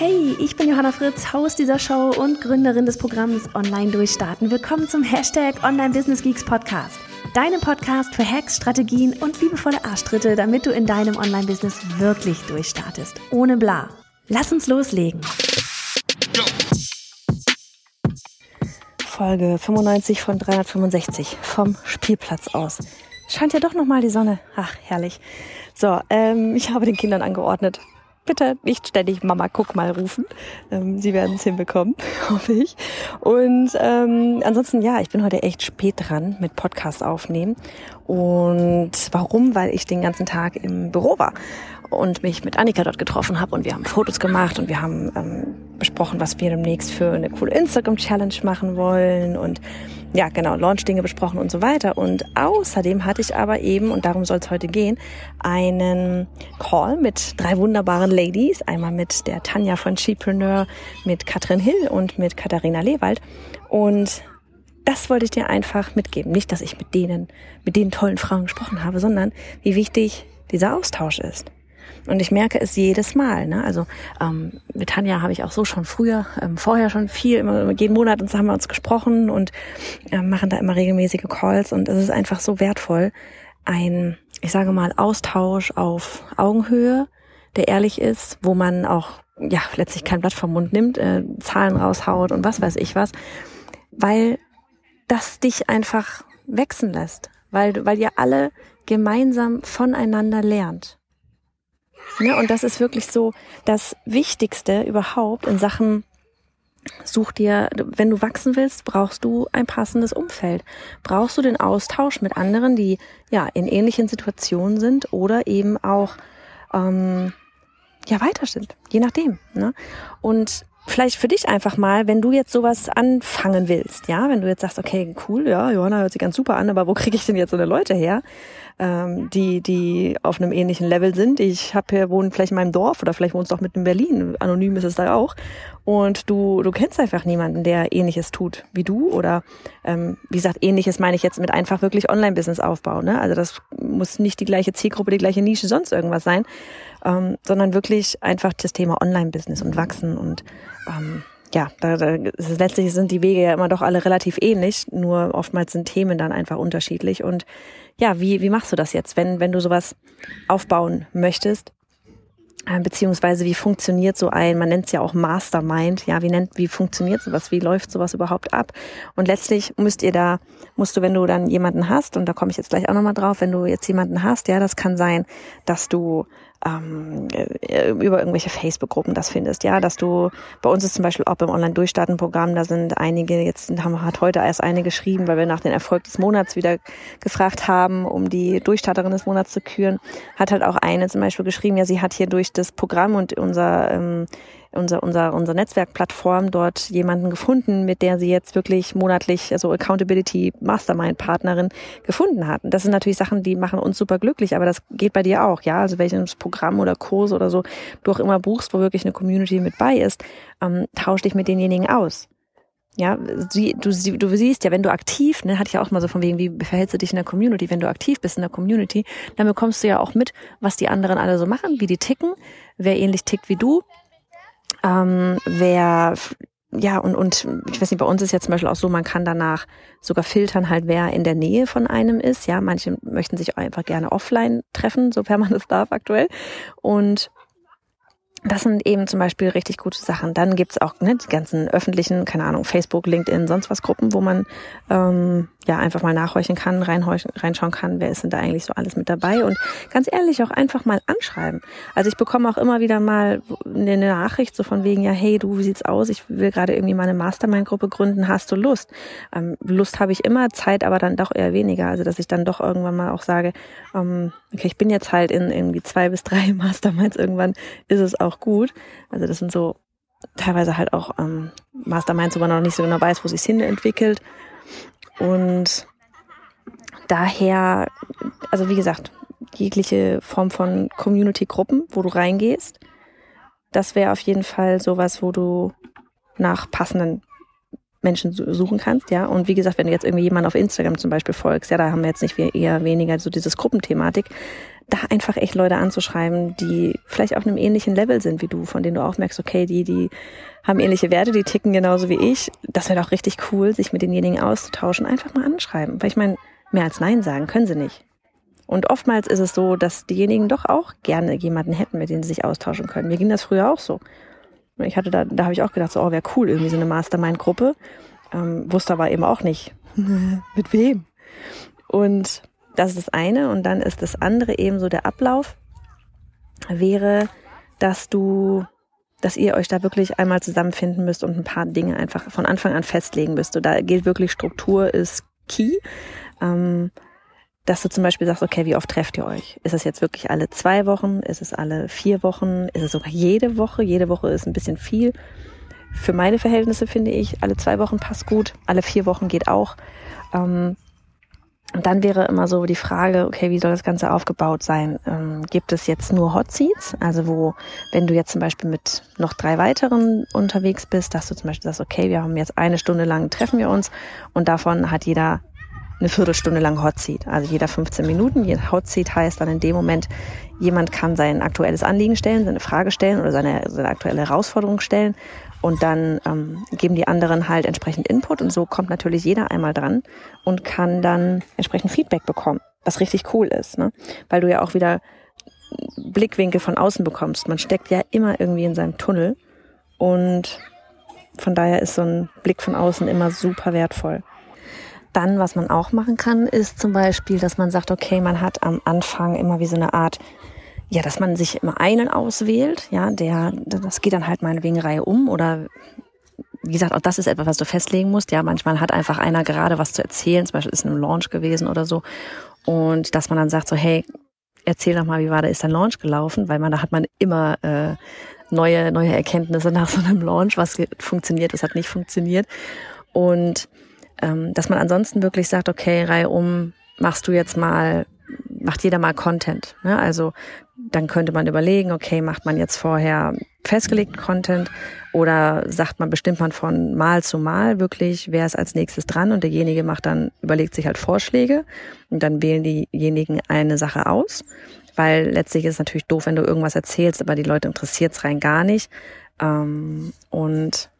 Hey, ich bin Johanna Fritz, Haus dieser Show und Gründerin des Programms Online Durchstarten. Willkommen zum Hashtag Online Business Geeks Podcast. Deinem Podcast für Hacks, Strategien und liebevolle Arschtritte, damit du in deinem Online-Business wirklich durchstartest. Ohne bla. Lass uns loslegen. Folge 95 von 365 vom Spielplatz aus. Scheint ja doch nochmal die Sonne. Ach, herrlich. So, ähm, ich habe den Kindern angeordnet, bitte nicht ständig Mama, guck mal rufen. Ähm, sie werden es hinbekommen, hoffe ich. Und ähm, ansonsten, ja, ich bin heute echt spät dran mit Podcast aufnehmen. Und warum? Weil ich den ganzen Tag im Büro war und mich mit Annika dort getroffen habe und wir haben Fotos gemacht und wir haben ähm, besprochen, was wir demnächst für eine coole Instagram-Challenge machen wollen und ja, genau, Launch-Dinge besprochen und so weiter. Und außerdem hatte ich aber eben, und darum soll es heute gehen, einen Call mit drei wunderbaren Ladies. Einmal mit der Tanja von Chipreneur, mit Katrin Hill und mit Katharina Lewald. Und das wollte ich dir einfach mitgeben. Nicht, dass ich mit denen, mit den tollen Frauen gesprochen habe, sondern wie wichtig dieser Austausch ist. Und ich merke es jedes Mal. Ne? Also ähm, mit Tanja habe ich auch so schon früher, ähm, vorher schon viel, immer, jeden Monat uns haben wir uns gesprochen und äh, machen da immer regelmäßige Calls. Und es ist einfach so wertvoll, ein, ich sage mal, Austausch auf Augenhöhe, der ehrlich ist, wo man auch ja letztlich kein Blatt vom Mund nimmt, äh, Zahlen raushaut und was weiß ich was, weil das dich einfach wechseln lässt, weil weil ihr alle gemeinsam voneinander lernt. Ne? Und das ist wirklich so das Wichtigste überhaupt in Sachen Such dir, wenn du wachsen willst, brauchst du ein passendes Umfeld. Brauchst du den Austausch mit anderen, die ja in ähnlichen Situationen sind oder eben auch ähm, ja weiter sind, je nachdem. Ne? Und vielleicht für dich einfach mal, wenn du jetzt sowas anfangen willst, ja, wenn du jetzt sagst, okay, cool, ja, Johanna hört sich ganz super an, aber wo kriege ich denn jetzt so eine Leute her? ähm, die, die auf einem ähnlichen Level sind. Ich habe hier wohnen vielleicht in meinem Dorf oder vielleicht wohnst du auch mit in Berlin. Anonym ist es da auch. Und du, du kennst einfach niemanden, der ähnliches tut wie du. Oder ähm, wie gesagt, ähnliches meine ich jetzt mit einfach wirklich Online-Business aufbauen. Ne? Also das muss nicht die gleiche Zielgruppe, die gleiche Nische, sonst irgendwas sein, ähm, sondern wirklich einfach das Thema Online-Business und wachsen und ähm, ja, da, da, letztlich sind die Wege ja immer doch alle relativ ähnlich, nur oftmals sind Themen dann einfach unterschiedlich. Und ja, wie, wie machst du das jetzt, wenn, wenn du sowas aufbauen möchtest? Äh, beziehungsweise wie funktioniert so ein, man nennt es ja auch Mastermind, ja, wie nennt, wie funktioniert sowas, wie läuft sowas überhaupt ab? Und letztlich müsst ihr da, musst du, wenn du dann jemanden hast, und da komme ich jetzt gleich auch nochmal drauf, wenn du jetzt jemanden hast, ja, das kann sein, dass du ähm, äh, über irgendwelche Facebook-Gruppen das findest, ja, dass du, bei uns ist zum Beispiel auch beim Online-Durchstarten-Programm, da sind einige, jetzt haben, hat heute erst eine geschrieben, weil wir nach dem Erfolg des Monats wieder gefragt haben, um die Durchstarterin des Monats zu küren, hat halt auch eine zum Beispiel geschrieben, ja, sie hat hier durch das Programm und unser ähm, unser, unser, unser Netzwerkplattform dort jemanden gefunden, mit der sie jetzt wirklich monatlich, also Accountability Mastermind Partnerin gefunden hatten. Das sind natürlich Sachen, die machen uns super glücklich, aber das geht bei dir auch, ja. Also welches Programm oder Kurs oder so du auch immer buchst, wo wirklich eine Community mit bei ist, ähm, tausch dich mit denjenigen aus. Ja, sie, du, du siehst ja, wenn du aktiv, ne, hatte ich ja auch mal so von wegen, wie verhältst du dich in der Community? Wenn du aktiv bist in der Community, dann bekommst du ja auch mit, was die anderen alle so machen, wie die ticken, wer ähnlich tickt wie du, ähm, wer ja, und, und ich weiß nicht, bei uns ist ja zum Beispiel auch so, man kann danach sogar filtern halt, wer in der Nähe von einem ist. Ja, manche möchten sich auch einfach gerne offline treffen, sofern man das darf aktuell. Und das sind eben zum Beispiel richtig gute Sachen. Dann gibt's auch ne, die ganzen öffentlichen, keine Ahnung, Facebook, LinkedIn, sonst was Gruppen, wo man ähm, ja einfach mal nachhorchen kann, reinhorchen, reinschauen kann, wer ist denn da eigentlich so alles mit dabei und ganz ehrlich auch einfach mal anschreiben. Also ich bekomme auch immer wieder mal eine Nachricht so von wegen, ja, hey, du, wie sieht's aus? Ich will gerade irgendwie mal eine Mastermind-Gruppe gründen, hast du Lust? Ähm, Lust habe ich immer, Zeit aber dann doch eher weniger. Also dass ich dann doch irgendwann mal auch sage, ähm, okay, ich bin jetzt halt in irgendwie zwei bis drei Masterminds, irgendwann ist es auch gut. Also das sind so teilweise halt auch ähm, Masterminds, wo man noch nicht so genau weiß, wo sich hin entwickelt. Und daher, also wie gesagt, jegliche Form von Community-Gruppen, wo du reingehst, das wäre auf jeden Fall sowas, wo du nach passenden Menschen suchen kannst, ja. Und wie gesagt, wenn du jetzt irgendwie jemanden auf Instagram zum Beispiel folgst, ja, da haben wir jetzt nicht eher weniger so dieses Gruppenthematik, da einfach echt Leute anzuschreiben, die vielleicht auf einem ähnlichen Level sind wie du, von denen du auch merkst, okay, die, die haben ähnliche Werte, die ticken genauso wie ich. Das wäre doch richtig cool, sich mit denjenigen auszutauschen, einfach mal anschreiben. Weil ich meine, mehr als Nein sagen können sie nicht. Und oftmals ist es so, dass diejenigen doch auch gerne jemanden hätten, mit dem sie sich austauschen können. Mir ging das früher auch so. Ich hatte da, da habe ich auch gedacht, so, oh, wäre cool, irgendwie so eine Mastermind-Gruppe. Ähm, wusste aber eben auch nicht, mit wem. Und das ist das eine. Und dann ist das andere eben so der Ablauf, wäre, dass du, dass ihr euch da wirklich einmal zusammenfinden müsst und ein paar Dinge einfach von Anfang an festlegen müsst. So, da gilt wirklich Struktur ist key. Ähm, dass du zum Beispiel sagst, okay, wie oft trefft ihr euch? Ist es jetzt wirklich alle zwei Wochen? Ist es alle vier Wochen? Ist es sogar jede Woche? Jede Woche ist ein bisschen viel. Für meine Verhältnisse finde ich, alle zwei Wochen passt gut, alle vier Wochen geht auch. Ähm, und dann wäre immer so die Frage, okay, wie soll das Ganze aufgebaut sein? Ähm, gibt es jetzt nur Hot Seats? Also wo, wenn du jetzt zum Beispiel mit noch drei weiteren unterwegs bist, dass du zum Beispiel sagst, okay, wir haben jetzt eine Stunde lang treffen wir uns und davon hat jeder eine Viertelstunde lang Hot Seat. Also jeder 15 Minuten. Hot Seat heißt dann in dem Moment, jemand kann sein aktuelles Anliegen stellen, seine Frage stellen oder seine, seine aktuelle Herausforderung stellen. Und dann ähm, geben die anderen halt entsprechend Input. Und so kommt natürlich jeder einmal dran und kann dann entsprechend Feedback bekommen, was richtig cool ist. Ne? Weil du ja auch wieder Blickwinkel von außen bekommst. Man steckt ja immer irgendwie in seinem Tunnel. Und von daher ist so ein Blick von außen immer super wertvoll. Dann, was man auch machen kann, ist zum Beispiel, dass man sagt, okay, man hat am Anfang immer wie so eine Art, ja, dass man sich immer einen auswählt, ja, der, das geht dann halt meinetwegen Reihe um oder wie gesagt, auch das ist etwas, was du festlegen musst. Ja, manchmal hat einfach einer gerade was zu erzählen, zum Beispiel ist ein Launch gewesen oder so. Und dass man dann sagt so, hey, erzähl doch mal, wie war da ist dein Launch gelaufen, weil man da hat man immer äh, neue neue Erkenntnisse nach so einem Launch, was funktioniert, was hat nicht funktioniert. Und ähm, dass man ansonsten wirklich sagt, okay, Reihe um, machst du jetzt mal, macht jeder mal Content. Ne? Also dann könnte man überlegen, okay, macht man jetzt vorher festgelegten Content oder sagt man, bestimmt man von Mal zu Mal wirklich, wer ist als nächstes dran und derjenige macht dann, überlegt sich halt Vorschläge und dann wählen diejenigen eine Sache aus, weil letztlich ist es natürlich doof, wenn du irgendwas erzählst, aber die Leute interessiert es rein gar nicht. Ähm, und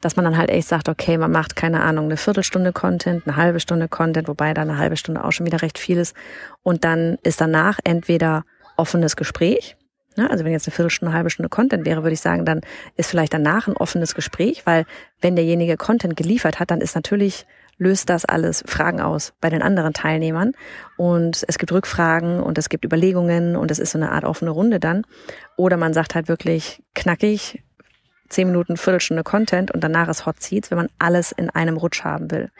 dass man dann halt echt sagt, okay, man macht keine Ahnung, eine Viertelstunde Content, eine halbe Stunde Content, wobei da eine halbe Stunde auch schon wieder recht viel ist. Und dann ist danach entweder offenes Gespräch. Ne? Also wenn jetzt eine Viertelstunde, eine halbe Stunde Content wäre, würde ich sagen, dann ist vielleicht danach ein offenes Gespräch, weil wenn derjenige Content geliefert hat, dann ist natürlich löst das alles Fragen aus bei den anderen Teilnehmern und es gibt Rückfragen und es gibt Überlegungen und es ist so eine Art offene Runde dann. Oder man sagt halt wirklich knackig, zehn Minuten, Viertelstunde Content und danach ist Hot Seats, wenn man alles in einem Rutsch haben will.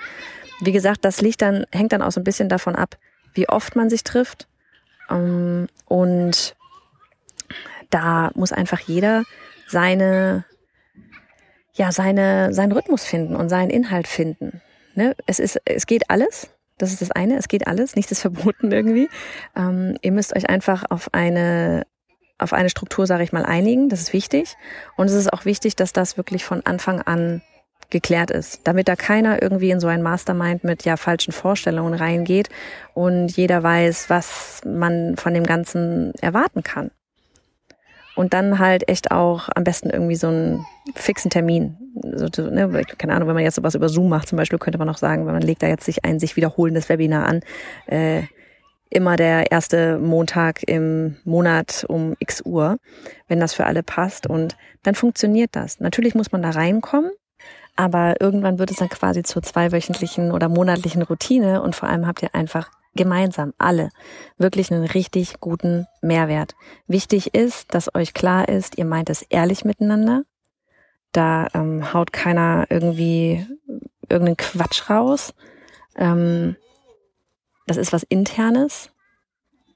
Wie gesagt, das liegt dann, hängt dann auch so ein bisschen davon ab, wie oft man sich trifft. Ähm, und da muss einfach jeder seine, ja, seine, seinen Rhythmus finden und seinen Inhalt finden. Ne? Es ist, es geht alles. Das ist das eine. Es geht alles. Nichts ist verboten irgendwie. Ähm, ihr müsst euch einfach auf eine auf eine Struktur, sage ich mal, einigen. Das ist wichtig. Und es ist auch wichtig, dass das wirklich von Anfang an geklärt ist, damit da keiner irgendwie in so ein Mastermind mit ja falschen Vorstellungen reingeht und jeder weiß, was man von dem Ganzen erwarten kann. Und dann halt echt auch am besten irgendwie so einen fixen Termin. So, ne, keine Ahnung, wenn man jetzt sowas über Zoom macht zum Beispiel, könnte man auch sagen, wenn man legt da jetzt sich ein sich wiederholendes Webinar an, äh, immer der erste Montag im Monat um x Uhr, wenn das für alle passt. Und dann funktioniert das. Natürlich muss man da reinkommen, aber irgendwann wird es dann quasi zur zweiwöchentlichen oder monatlichen Routine und vor allem habt ihr einfach gemeinsam alle wirklich einen richtig guten Mehrwert. Wichtig ist, dass euch klar ist, ihr meint es ehrlich miteinander. Da ähm, haut keiner irgendwie irgendeinen Quatsch raus. Ähm, das ist was Internes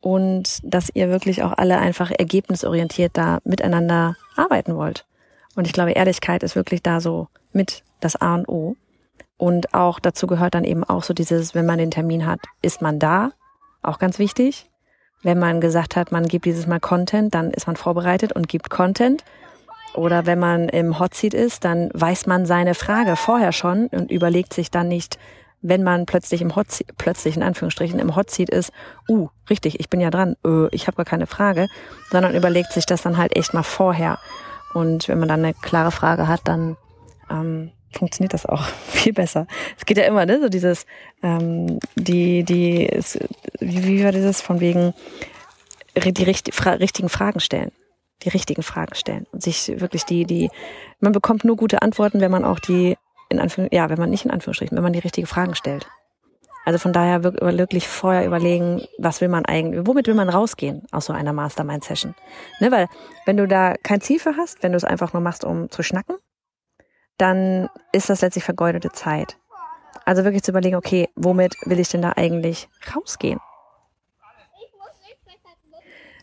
und dass ihr wirklich auch alle einfach ergebnisorientiert da miteinander arbeiten wollt. Und ich glaube, Ehrlichkeit ist wirklich da so mit das A und O. Und auch dazu gehört dann eben auch so dieses, wenn man den Termin hat, ist man da, auch ganz wichtig. Wenn man gesagt hat, man gibt dieses Mal Content, dann ist man vorbereitet und gibt Content. Oder wenn man im Hotseat ist, dann weiß man seine Frage vorher schon und überlegt sich dann nicht, wenn man plötzlich im Hotseat, plötzlich in Anführungsstrichen im Hotseat ist, uh, richtig, ich bin ja dran, äh, ich habe gar keine Frage, sondern überlegt sich das dann halt echt mal vorher. Und wenn man dann eine klare Frage hat, dann ähm, funktioniert das auch viel besser. Es geht ja immer, ne, so dieses, ähm, die, die, es, wie, wie war dieses von wegen die richtig, fra richtigen Fragen stellen die richtigen Fragen stellen und sich wirklich die, die, man bekommt nur gute Antworten, wenn man auch die, in Anführung, ja, wenn man nicht in Anführungsstrichen, wenn man die richtigen Fragen stellt. Also von daher wirklich vorher überlegen, was will man eigentlich, womit will man rausgehen aus so einer Mastermind-Session. Ne, weil wenn du da kein Ziel für hast, wenn du es einfach nur machst, um zu schnacken, dann ist das letztlich vergeudete Zeit. Also wirklich zu überlegen, okay, womit will ich denn da eigentlich rausgehen?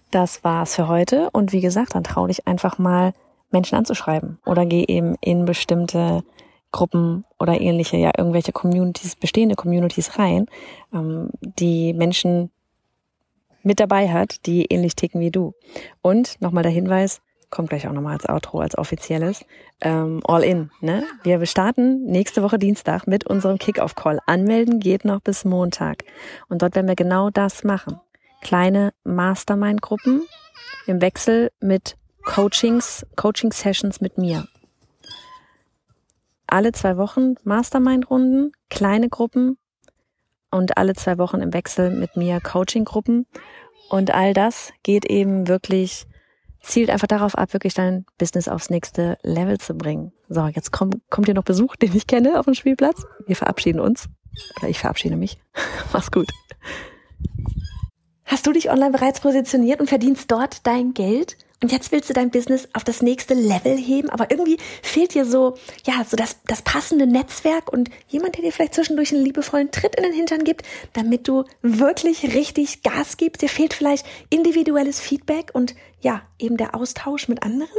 Das war's für heute. Und wie gesagt, dann trau dich einfach mal, Menschen anzuschreiben. Oder geh eben in bestimmte Gruppen oder ähnliche, ja, irgendwelche Communities, bestehende Communities rein, ähm, die Menschen mit dabei hat, die ähnlich ticken wie du. Und nochmal der Hinweis, kommt gleich auch nochmal als Outro, als offizielles, ähm, All In. Ne? Wir starten nächste Woche Dienstag mit unserem Kick-Off-Call. Anmelden geht noch bis Montag. Und dort werden wir genau das machen kleine Mastermind-Gruppen im Wechsel mit Coachings, Coaching-Sessions mit mir. Alle zwei Wochen Mastermind-Runden, kleine Gruppen und alle zwei Wochen im Wechsel mit mir Coaching-Gruppen. Und all das geht eben wirklich, zielt einfach darauf ab, wirklich dein Business aufs nächste Level zu bringen. So, jetzt kommt, kommt hier noch Besuch, den ich kenne auf dem Spielplatz. Wir verabschieden uns. Oder ich verabschiede mich. Mach's gut. Hast du dich online bereits positioniert und verdienst dort dein Geld? Und jetzt willst du dein Business auf das nächste Level heben, aber irgendwie fehlt dir so, ja, so das, das passende Netzwerk und jemand, der dir vielleicht zwischendurch einen liebevollen Tritt in den Hintern gibt, damit du wirklich richtig Gas gibst. Dir fehlt vielleicht individuelles Feedback und ja, eben der Austausch mit anderen.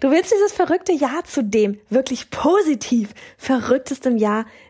Du willst dieses verrückte Jahr zu dem wirklich positiv verrücktestem Jahr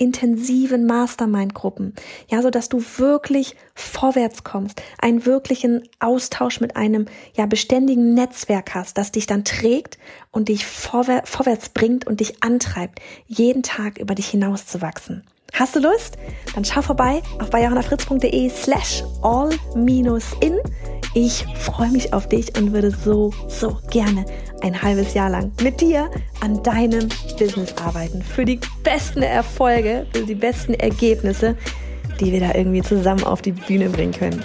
intensiven Mastermind-Gruppen, ja, so dass du wirklich vorwärts kommst, einen wirklichen Austausch mit einem ja beständigen Netzwerk hast, das dich dann trägt und dich vorwär vorwärts bringt und dich antreibt, jeden Tag über dich hinauszuwachsen. Hast du Lust? Dann schau vorbei auf bayerhonafritz.de slash all-in. Ich freue mich auf dich und würde so, so gerne ein halbes Jahr lang mit dir an deinem Business arbeiten. Für die besten Erfolge, für die besten Ergebnisse, die wir da irgendwie zusammen auf die Bühne bringen können.